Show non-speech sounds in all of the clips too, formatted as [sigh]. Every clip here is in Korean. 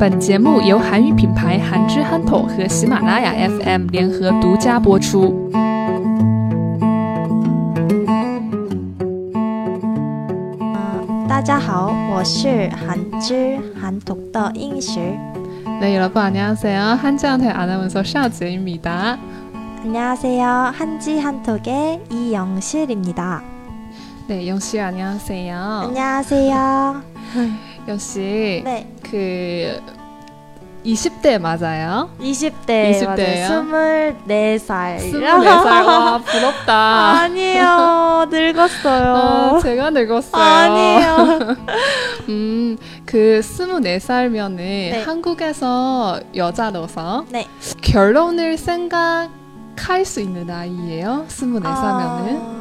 本节目由韩语品牌韩之憨头和喜马拉雅 FM 联合独家播出。大家好，我是韩之韩头的英时。 네, 여러분 안녕하세요. 한지한테 아나운서 샤즈입니다. 안녕하세요. 한지 한톡의 이영실입니다. 네, 영씨 안녕하세요. 안녕하세요. 영씨, 네, 그 20대 맞아요? 20대 20 대예요? 맞아요. 24살. 24살. 와, 부럽다. [laughs] 아니에요. 늙었어요. 아, 제가 늙었어요. 아니에요. [laughs] 음, 그 24살면은 네. 한국에서 여자로서 네. 결혼을 생각할 수 있는 나이예요? 24살면은. 아,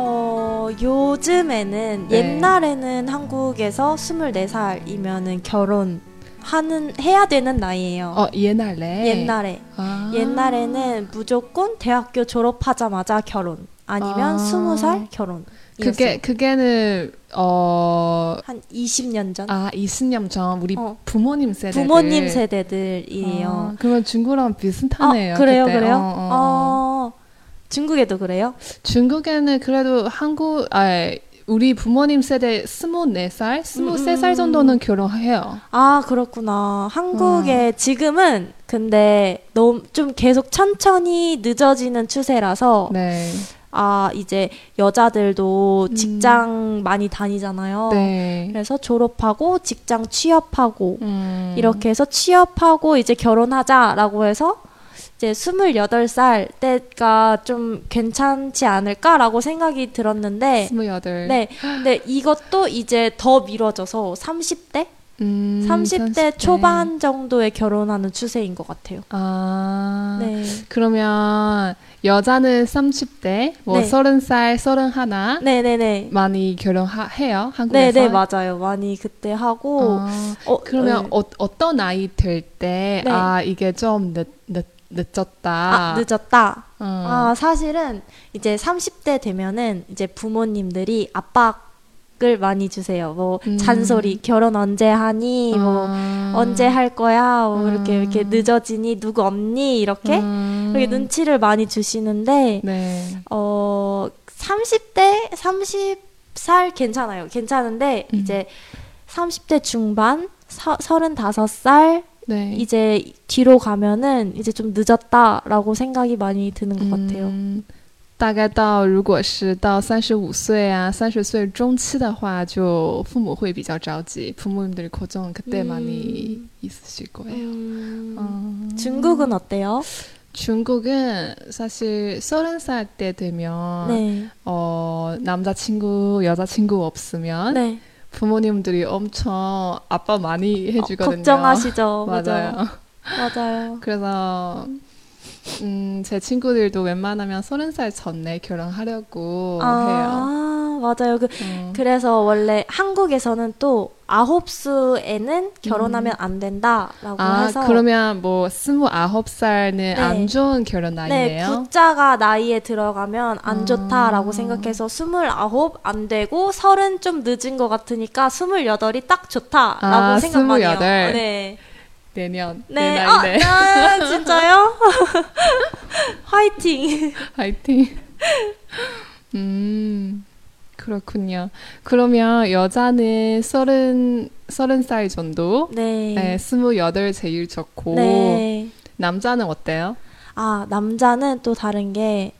어, 요즘에는 네. 옛날에는 한국에서 24살이면은 결혼 하는 해야 되는 나이예요. 어, 옛날에. 옛날에 아. 옛날에는 무조건 대학교 졸업하자마자 결혼 아니면 아. 스무 살 결혼. 그게 그게는 어. 한 20년 전 아, 20년 전 우리 어. 부모님 세대 부모님 세대들이에요. 아, 그러면 중국랑 비슷하네요. 어, 그래요, 그때. 그래요? 어, 어, 어. 어, 중국에도 그래요? 중국에는 그래도 한국 아 우리 부모님 세대 24살, 23살 음. 정도는 결혼해요. 아 그렇구나. 한국에 어. 지금은 근데 너무 좀 계속 천천히 늦어지는 추세라서 네. 아 이제 여자들도 음. 직장 많이 다니잖아요. 네. 그래서 졸업하고 직장 취업하고 음. 이렇게 해서 취업하고 이제 결혼하자라고 해서 이제 28살 때가 좀 괜찮지 않을까라고 생각이 들었는데 28. 네. 근데 이것도 이제 더 미뤄져서 30대? 음, 30대 초반 정도에 결혼하는 추세인 것 같아요. 아. 네. 그러면 여자는 30대, 뭐 네. 30살, 31 네네네. 많이 결혼해요? 한국에서? 네네, 맞아요. 많이 그때 하고. 아, 어, 그러면 네. 어, 어떤 나이 될 때, 네. 아, 이게 좀 늦, 늦, 늦었다. 아, 늦었다. 어. 아, 사실은 이제 30대 되면은 이제 부모님들이 압박을 많이 주세요. 뭐 음. 잔소리, 결혼 언제 하니? 뭐 아. 언제 할 거야? 뭐 이렇게 음. 이렇게 늦어지니? 누구 없니? 이렇게 음. 이렇게 눈치를 많이 주시는데 네. 어 30대 30살 괜찮아요. 괜찮은데 음. 이제 30대 중반 서, 35살 네. 이제 뒤로 가면은 이제 좀 늦었다라고 생각이 많이 드는 것 같아요. 嗯，大概到如果是到三十五岁啊，三十岁中期的话，就父母会比较着急，부모님들이고정그때 음. 많이 있으실 거예요. 음, 음. 중국은 어때요? 중국은 사실 서른 살 때 되면 네. 어 남자친구 여자친구 없으면 네. 부모님들이 엄청 아빠 많이 어, 해주거든요. 걱정하시죠. [laughs] 맞아요. 맞아요. 그래서 음, 제 친구들도 웬만하면 서른 살 전에 결혼하려고 해요. 아, 맞아요. 그 음. 그래서 원래 한국에서는 또 아홉 수에는 결혼하면 안 된다라고 음. 아, 해서 그러면 뭐 스물아홉 살은 안 좋은 결혼 네, 나이네요. 구자가 나이에 들어가면 안 아. 좋다라고 생각해서 스물아홉 안 되고 서른 좀 늦은 것 같으니까 스물여덟이 딱 좋다라고 아, 생각 많이 해요. 네. 내년 네. 내 아, 나이네. 아, 진짜요? [laughs] 화이팅. [laughs] 화이팅. 음, 그렇군요. 그러면 여자는 서른 서른 살 정도, 네. 네, 스물여덟 제일 좋고 네. 남자는 어때요? 아, 남자는 또 다른 게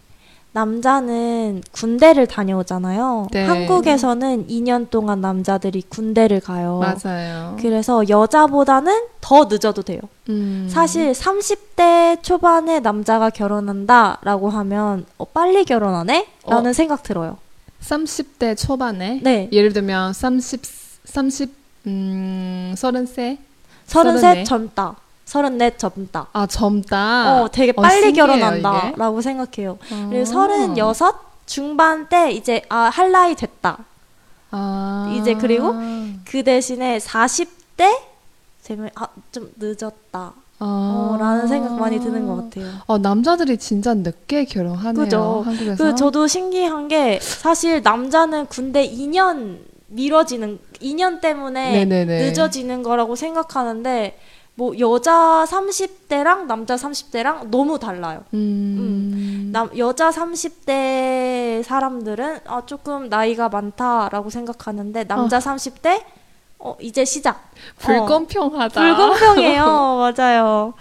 남자는 군대를 다녀오잖아요. 네. 한국에서는 2년 동안 남자들이 군대를 가요. 맞아요. 그래서 여자보다는 더 늦어도 돼요. 음. 사실 30대 초반에 남자가 결혼한다라고 하면 어, 빨리 결혼하네? 라는 어. 생각 들어요. 30대 초반에 네. 예를 들면 30 30 음, 30세? 33 서른네. 젊다. 34 젊다. 아, 젊다. 어, 되게 어, 빨리 신기해요, 결혼한다. 이게. 라고 생각해요. 어. 그리고 36 중반 때 이제 아, 할 나이 됐다. 아. 이제 그리고 그 대신에 40대 되면 아, 좀 늦었다. 아. 어, 라는 생각 많이 드는 것 같아요. 어, 남자들이 진짜 늦게 결혼하네요. 그죠. 한국에서. 그 저도 신기한 게 사실 남자는 군대 2년 미뤄지는 인연 때문에 네네네. 늦어지는 거라고 생각하는데 뭐 여자 30대랑 남자 30대랑 너무 달라요. 음. 남 여자 30대 사람들은 아 조금 나이가 많다라고 생각하는데 남자 30대 어 이제 시작. 불공평하다. 불공평해요. [laughs] 맞아요.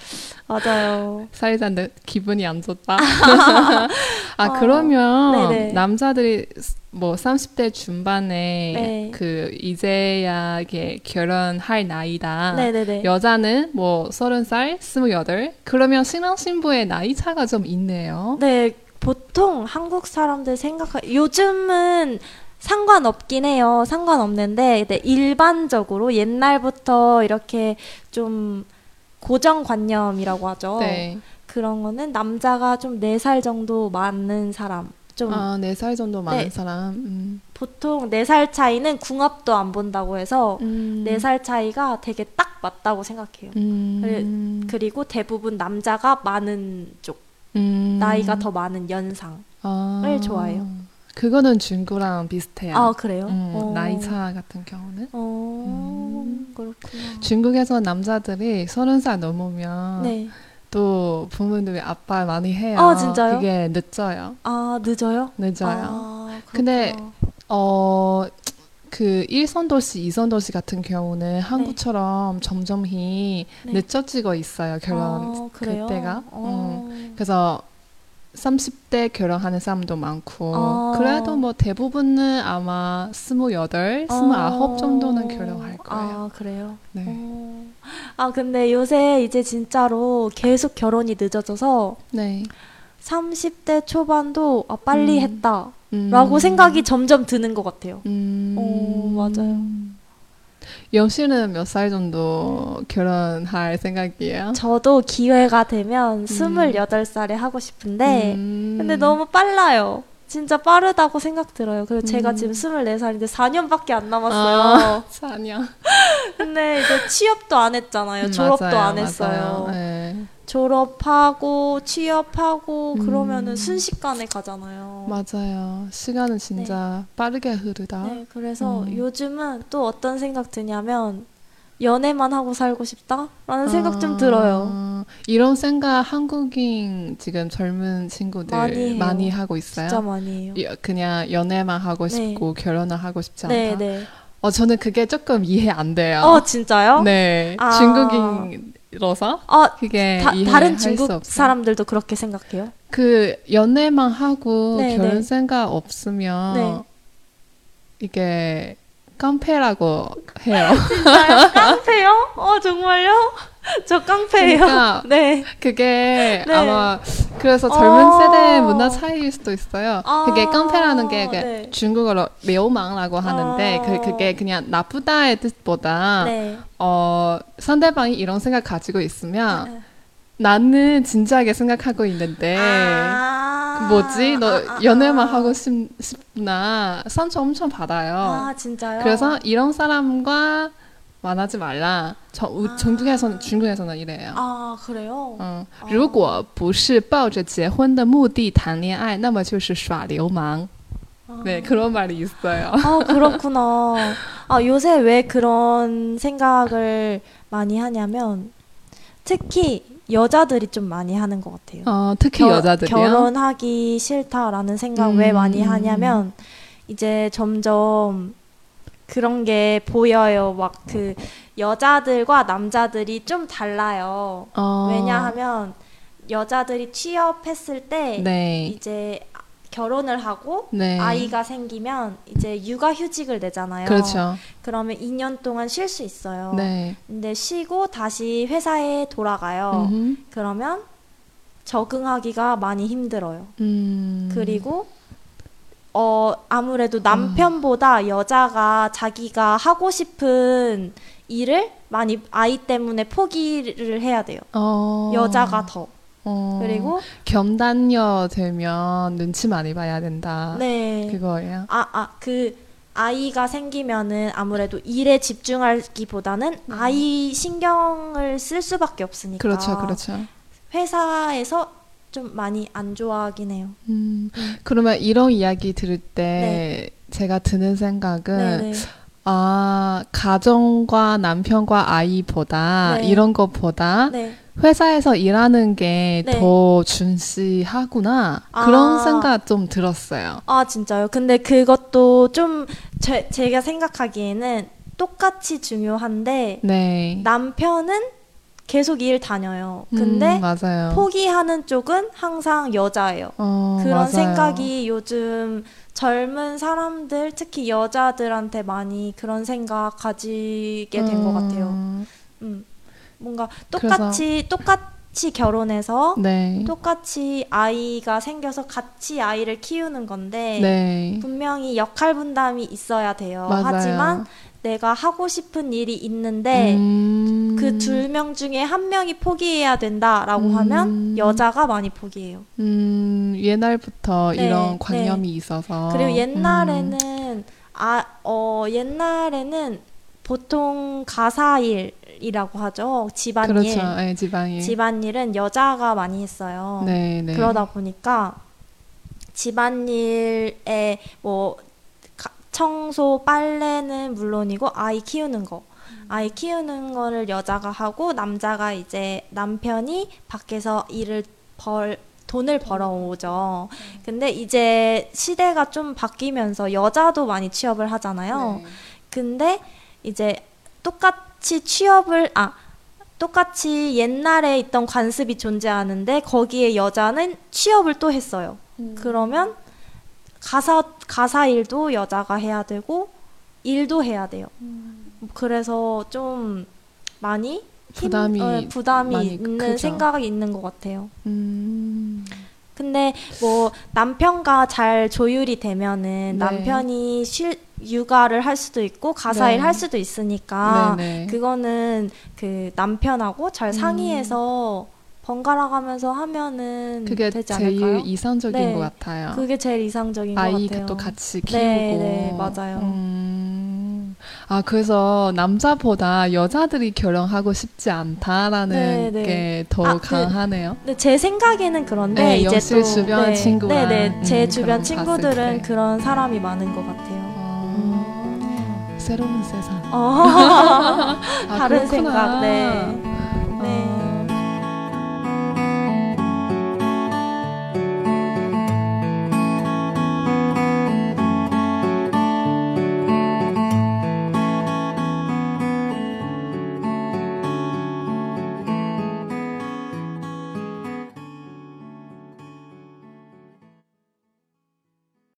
맞아요. 사회자인데 기분이 안 좋다. [laughs] 아 어, 그러면 네네. 남자들이 뭐 30대 중반에 네. 그 이제야 이게 결혼할 나이다. 네네네. 여자는 뭐 30살, 28. 그러면 신랑 신부의 나이 차가 좀 있네요. 네, 보통 한국 사람들 생각하 요즘은 상관없긴 해요. 상관없는데 일반적으로 옛날부터 이렇게 좀 고정관념이라고 하죠. 네. 그런 거는 남자가 좀 네 살 정도 많은 사람. 좀 아, 4살 정도 많은 네. 사람. 음. 보통 네 살 차이는 궁합도 안 본다고 해서 음. 네살 차이가 되게 딱 맞다고 생각해요. 음. 그리고 대부분 남자가 많은 쪽, 음. 나이가 더 많은 연상. 아. 좋아해요. 그거는 중국랑 비슷해요. 아, 그래요? 음, 어. 나이 차 같은 경우는 어, 음. 그렇구나. 중국에서 남자들이 서른 살 넘으면 네. 또 부모님들이 아빠 많이 해요. 아, 진짜요? 그게 늦어요. 아, 늦어요? 늦어요. 아, 근데. 어, 그 1선 도시, 2선 도시 같은 네. 경우는 한국처럼 점점히 네. 늦어지고 있어요. 결혼 아? 그때가. 어. 그래서 30대 결혼하는 사람도 많고 아. 그래도 뭐 대부분은 아마 28, 29 정도는 결혼할 거예요. 아, 그래요? 네. 어. 아, 근데 요새 이제 진짜로 계속 결혼이 늦어져서 네. 30대 초반도 아, 빨리 음. 했다. 음. 라고 생각이 점점 드는 것 같아요. 음. 어, 맞아요. 영씨는 몇 살 정도 결혼할 생각이에요? 저도 기회가 되면 28살에 하고 싶은데, 음. 근데 너무 빨라요. 진짜 빠르다고 생각 들어요. 그리고 제가 음. 지금 24살인데 4년밖에 안 남았어요. 아, [laughs] 4년. 근데 이제 취업도 안 했잖아요. 음, 졸업도 맞아요, 안 했어요. 맞아요. 네. 졸업하고 취업하고 음. 그러면은 순식간에 가잖아요. 맞아요. 시간은 진짜 빠르게 흐르다. 네, 그래서 음. 요즘은 또 어떤 생각 드냐면 연애만 하고 살고 싶다라는 생각 좀 아, 들어요. 이런 생각 한국인 지금 젊은 친구들 많이 많이. 하고 있어요. 진짜 많이 해요. 여- 그냥 연애만 하고 네. 싶고 결혼을 하고 싶지 않다. 네, 네. 어 저는 그게 조금 이해 안 돼요. 어, 진짜요? 네, 아. 중국인 으로서 아, 그게 다, 다른 수 중국. 사람들도 그렇게 생각해요? 그 연애만 하고 네, 결혼 네. 생각 없으면 네. 이게 깡패라고 해요. [laughs] 진짜요? 깡패요? 어, 정말요? 저 깡패예요. 그러니까 [laughs] 네. 그게 네. 아마 그래서 젊은 어. 세대 문화 차이일 수도 있어요. 아, 그게 깡패라는 게 네. 중국어로 매우망라고 하는데 아. 그 그게 그냥 나쁘다의 뜻보다 네. 어 상대방이 이런 생각 가지고 있으면 네. 나는 진지하게 생각하고 있는데 아. 그 뭐지 너 아, 아, 연애만 아. 하고 싶, 싶나 상처 엄청 받아요. 아, 진짜요? 그래서 이런 사람과 만나지 말라. 저, 우- 아. 중국에서는 중국에서는 이래요. 아, 그래요? 嗯哦，如果不是抱着结婚的目的谈恋爱，那么就是耍流氓。 아. 네, 그런 말이 있어요. 아, 그렇구나. 아, 요새 왜 그런 생각을 많이 하냐면, 특히 여자들이 좀 많이 하는 것 같아요. 어, 특히 겨- 여자들이요. 결혼하기 싫다라는 생각 왜 음. 많이 하냐면, 이제 점점 그런 게 보여요. 막 그 여자들과 남자들이 좀 달라요. 어, 왜냐하면 여자들이 취업했을 때 네, 이제 결혼을 하고 네, 아이가 생기면 이제 육아휴직을 내잖아요. 그렇죠. 그러면 2년 동안 쉴 수 있어요. 네, 근데 쉬고 다시 회사에 돌아가요. 음흠. 그러면 적응하기가 많이 힘들어요. 음, 그리고 어 아무래도 남편보다 여자가 자기가 하고 싶은 일을 많이 아이 때문에 포기를 해야 돼요. 어, 여자가 더. 어, 그리고 겸단녀 되면 눈치 많이 봐야 된다. 네. 그거예요. 아, 아, 그 아이가 생기면은 아무래도 일에 집중하기보다는 아이 신경을 쓸 수밖에 없으니까. 네. 그렇죠, 그렇죠. 회사에서 좀 많이 안 좋아하긴 해요. 음, 그러면 이런 이야기 들을 때 네. 제가 드는 생각은 네네. 아, 가정과 남편과 아이보다 네. 이런 것보다 네. 회사에서 일하는 게 네. 더 준시하구나. 아. 그런 생각 좀 들었어요. 아, 진짜요? 근데 그것도 좀 제, 제가 생각하기에는 똑같이 중요한데 네. 남편은 계속 일 다녀요. 근데 음. 포기하는 쪽은 항상 여자예요. 어, 그런 맞아요. 생각이 요즘 젊은 사람들, 특히 여자들한테 많이 그런 생각 가지게 된것 같아요. 음, 음. 뭔가 똑같이, 똑같이 결혼해서 네. 똑같이 아이가 생겨서 같이 아이를 키우는 건데 네. 분명히 역할 분담이 있어야 돼요. 맞아요. 하지만 내가 하고 싶은 일이 있는데 음, 그둘 명 중에 한 명이 포기해야 된다라고 음. 하면 여자가 많이 포기해요. 음, 옛날부터 네, 이런 관념이 있어서. 그리고 음, 옛날에는 아, 어, 옛날에는 보통 가사일이라고 하죠. 집안일. 그렇죠. 네, 집안일. 집안일은 여자가 많이 했어요. 네, 네. 그러다 보니까 집안일에 뭐 가- 청소, 빨래는 물론이고 아이 키우는 거. 아이 키우는 거를 여자가 하고 남자가 이제 남편이 밖에서 일을 벌 돈을 벌어오죠. 근데 이제 시대가 좀 바뀌면서 여자도 많이 취업을 하잖아요. 네. 근데 이제 똑같이 취업을 아 똑같이 옛날에 있던 관습이 존재하는데 거기에 여자는 취업을 또 했어요. 음. 그러면 가사 가사 일도 여자가 해야 되고 일도 해야 돼요. 그래서 좀 많이 힘- 부담이 어, 부담이 있는 크죠. 생각이 있는 것 같아요. 음, 근데 뭐 남편과 잘 조율이 되면은 네. 남편이 쉴 육아를 할 수도 있고 가사일 네. 할 수도 있으니까 네네. 그거는 그 남편하고 잘 상의해서 번갈아 가면서 하면은 그게 되지 제일 않을까요? 이상적인 네. 것 같아요. 그게 제일 이상적인 것 아이 같아요. 또 같이 키우고. 네, 네, 맞아요. 음, 아, 그래서 남자보다 여자들이 결혼하고 싶지 않다라는 네, 네. 게더 아, 그- 강하네요. 근데 제 생각에는 그런데 네, 이제 또 주변 네, 친구랑, 네, 네, 제 음, 주변 친구들은. 그런 사람이 많은 것 같아요. 아, 새로운 세상. 어, [laughs] 아, 다른 그렇구나. 생각, 네.